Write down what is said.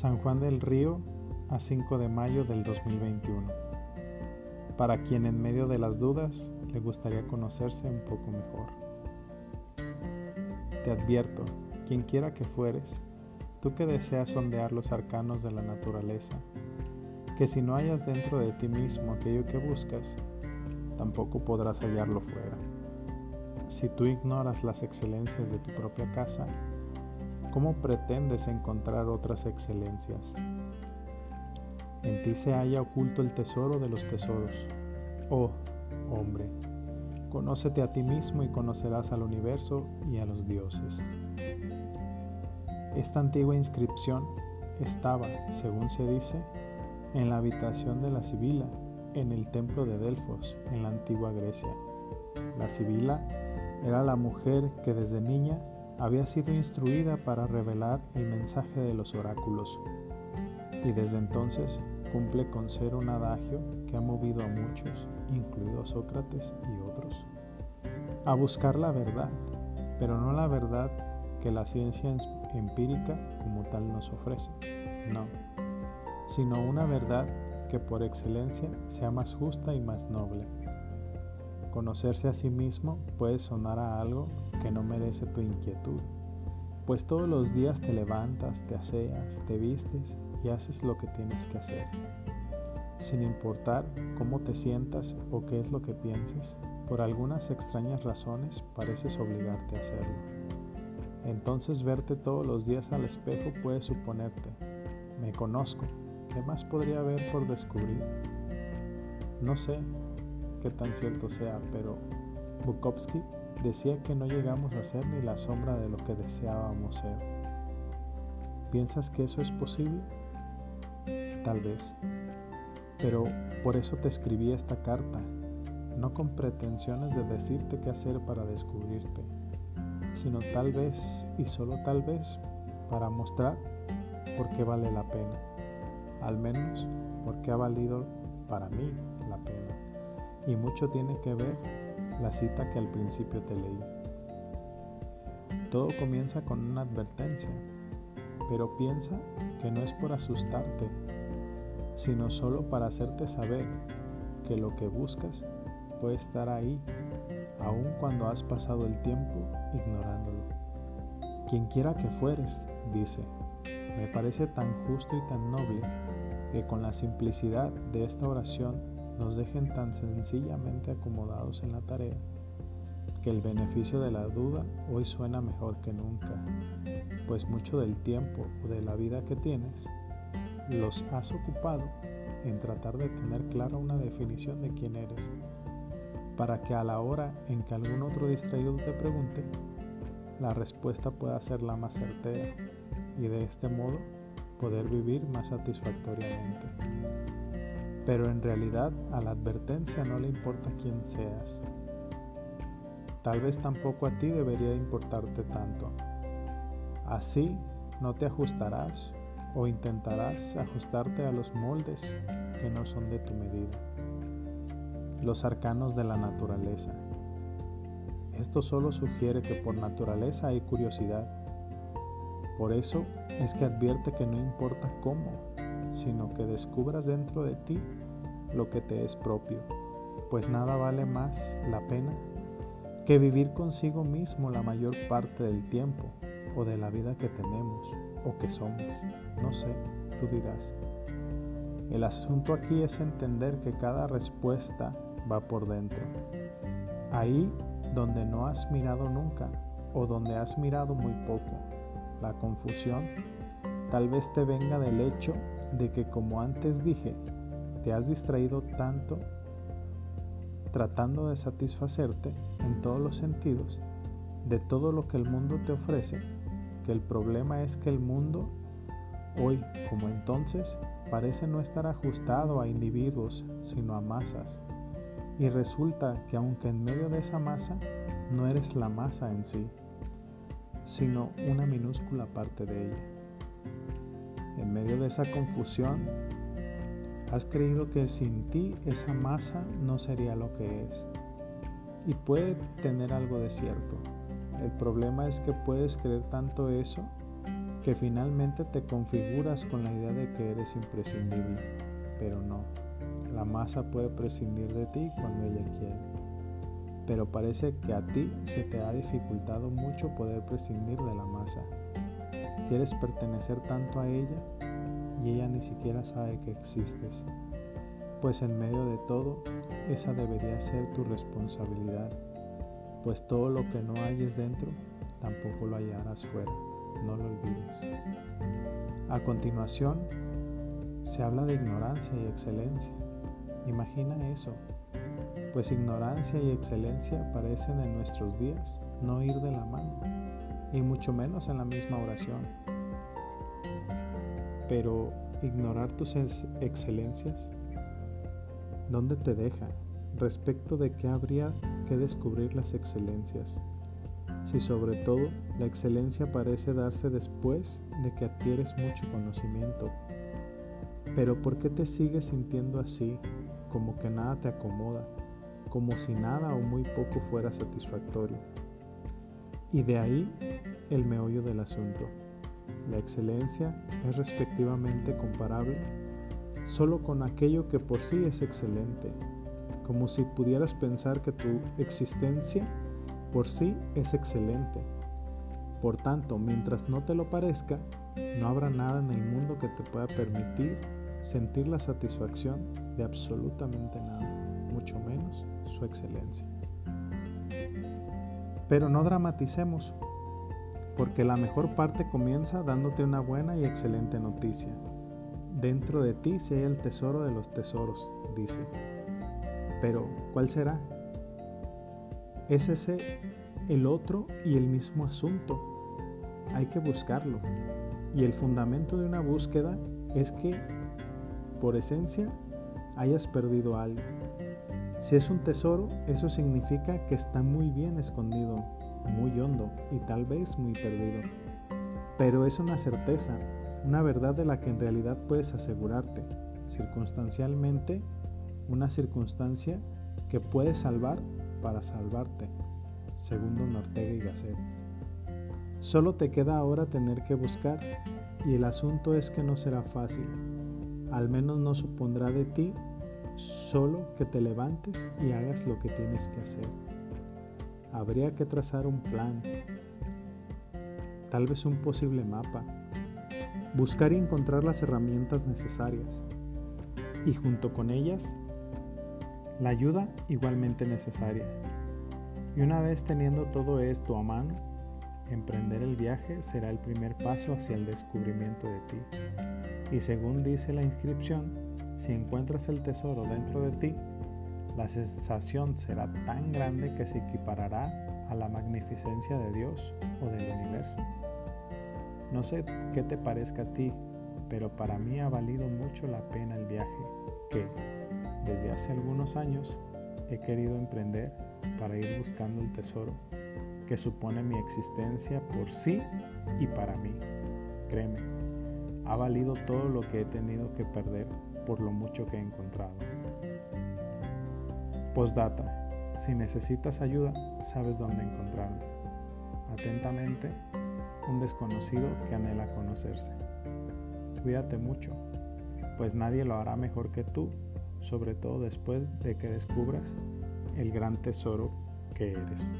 San Juan del Río a 5 de mayo del 2021. Para quien en medio de las dudas le gustaría conocerse un poco mejor. Te advierto, quien quiera que fueres, tú que deseas sondear los arcanos de la naturaleza, que si no hallas dentro de ti mismo aquello que buscas, tampoco podrás hallarlo fuera. Si tú ignoras las excelencias de tu propia casa, ¿cómo pretendes encontrar otras excelencias? En ti se halla oculto el tesoro de los tesoros. Oh, hombre, conócete a ti mismo y conocerás al universo y a los dioses. Esta antigua inscripción estaba, según se dice, en la habitación de la Sibila, en el templo de Delfos, en la antigua Grecia. La Sibila era la mujer que desde niña había sido instruida para revelar el mensaje de los oráculos y desde entonces cumple con ser un adagio que ha movido a muchos, incluidos Sócrates y otros, a buscar la verdad, pero no la verdad que la ciencia empírica como tal nos ofrece, no, sino una verdad que por excelencia sea más justa y más noble. Conocerse a sí mismo puede sonar a algo que no merece tu inquietud, pues todos los días te levantas, te aseas, te vistes y haces lo que tienes que hacer. Sin importar cómo te sientas o qué es lo que pienses, por algunas extrañas razones pareces obligarte a hacerlo. Entonces verte todos los días al espejo puede suponerte, me conozco, ¿qué más podría haber por descubrir? No sé qué tan cierto sea, pero Bukowski decía que no llegamos a ser ni la sombra de lo que deseábamos ser. ¿Piensas que eso es posible? Tal vez. Pero por eso te escribí esta carta, no con pretensiones de decirte qué hacer para descubrirte, sino tal vez y solo tal vez para mostrar por qué vale la pena, al menos porque ha valido para mí. Y mucho tiene que ver la cita que al principio te leí. Todo comienza con una advertencia, pero piensa que no es por asustarte, sino solo para hacerte saber que lo que buscas puede estar ahí, aun cuando has pasado el tiempo ignorándolo. Quien quiera que fueres, dice, me parece tan justo y tan noble que con la simplicidad de esta oración nos dejen tan sencillamente acomodados en la tarea que el beneficio de la duda hoy suena mejor que nunca, pues mucho del tiempo o de la vida que tienes los has ocupado en tratar de tener clara una definición de quién eres, para que a la hora en que algún otro distraído te pregunte, la respuesta pueda ser la más certera y de este modo poder vivir más satisfactoriamente. Pero en realidad a la advertencia no le importa quién seas. Tal vez tampoco a ti debería importarte tanto. Así no te ajustarás o intentarás ajustarte a los moldes que no son de tu medida. Los arcanos de la naturaleza. Esto solo sugiere que por naturaleza hay curiosidad. Por eso es que advierte que no importa cómo, sino que descubras dentro de ti lo que te es propio, pues nada vale más la pena que vivir consigo mismo la mayor parte del tiempo o de la vida que tenemos o que somos. No sé, tú dirás. El asunto aquí es entender que cada respuesta va por dentro. Ahí donde no has mirado nunca o donde has mirado muy poco. La confusión tal vez te venga del hecho de que como antes dije, te has distraído tanto tratando de satisfacerte en todos los sentidos de todo lo que el mundo te ofrece, que el problema es que el mundo Hoy, como entonces, parece no estar ajustado a individuos, sino a masas. Y resulta que aunque en medio de esa masa, no eres la masa en sí, sino una minúscula parte de ella. En medio de esa confusión, has creído que sin ti esa masa no sería lo que es. Y puede tener algo de cierto. El problema es que puedes creer tanto eso que finalmente te configuras con la idea de que eres imprescindible, pero no. La masa puede prescindir de ti cuando ella quiere. Pero parece que a ti se te ha dificultado mucho poder prescindir de la masa. Quieres pertenecer tanto a ella y ella ni siquiera sabe que existes. Pues en medio de todo, esa debería ser tu responsabilidad, pues todo lo que no hayes dentro, tampoco lo hallarás fuera, no lo olvides. A continuación, se habla de ignorancia y excelencia. Imagina eso, pues ignorancia y excelencia parecen en nuestros días no ir de la mano, y mucho menos en la misma oración. Pero ignorar tus excelencias, ¿dónde te deja? Respecto de qué habría que descubrir las excelencias. Si sobre todo la excelencia parece darse después de que adquieres mucho conocimiento. Pero ¿por qué te sigues sintiendo así como que nada te acomoda, como si nada o muy poco fuera satisfactorio. Y de ahí el meollo del asunto. La excelencia es respectivamente comparable solo con aquello que por sí es excelente, como si pudieras pensar que tu existencia por sí es excelente. Por tanto, mientras no te lo parezca, no habrá nada en el mundo que te pueda permitir sentir la satisfacción de absolutamente nada, mucho menos su excelencia. Pero no dramaticemos, porque la mejor parte comienza dándote una buena y excelente noticia. Dentro de ti se hay el tesoro de los tesoros, dice. Pero, ¿cuál será? Es ese el otro y el mismo asunto. Hay que buscarlo. Y el fundamento de una búsqueda es que por esencia, hayas perdido algo. Si es un tesoro, eso significa que está muy bien escondido, muy hondo y tal vez muy perdido. Pero es una certeza, una verdad de la que en realidad puedes asegurarte, circunstancialmente, una circunstancia que puedes salvar para salvarte, segundo Ortega y Gasset. Solo te queda ahora tener que buscar y el asunto es que no será fácil al menos no supondrá de ti solo que te levantes y hagas lo que tienes que hacer. Habría que trazar un plan, tal vez un posible mapa, buscar y encontrar las herramientas necesarias y junto con ellas la ayuda igualmente necesaria. Y una vez teniendo todo esto a mano, emprender el viaje será el primer paso hacia el descubrimiento de ti. Y según dice la inscripción, si encuentras el tesoro dentro de ti, la sensación será tan grande que se equiparará a la magnificencia de Dios o del universo. No sé qué te parezca a ti, pero para mí ha valido mucho la pena el viaje que, desde hace algunos años, he querido emprender para ir buscando el tesoro que supone mi existencia por sí y para mí. Créeme, ha valido todo lo que he tenido que perder por lo mucho que he encontrado. Postdata. Si necesitas ayuda, sabes dónde encontrarme. Atentamente, un desconocido que anhela conocerse. Cuídate mucho, pues nadie lo hará mejor que tú, sobre todo después de que descubras el gran tesoro que eres.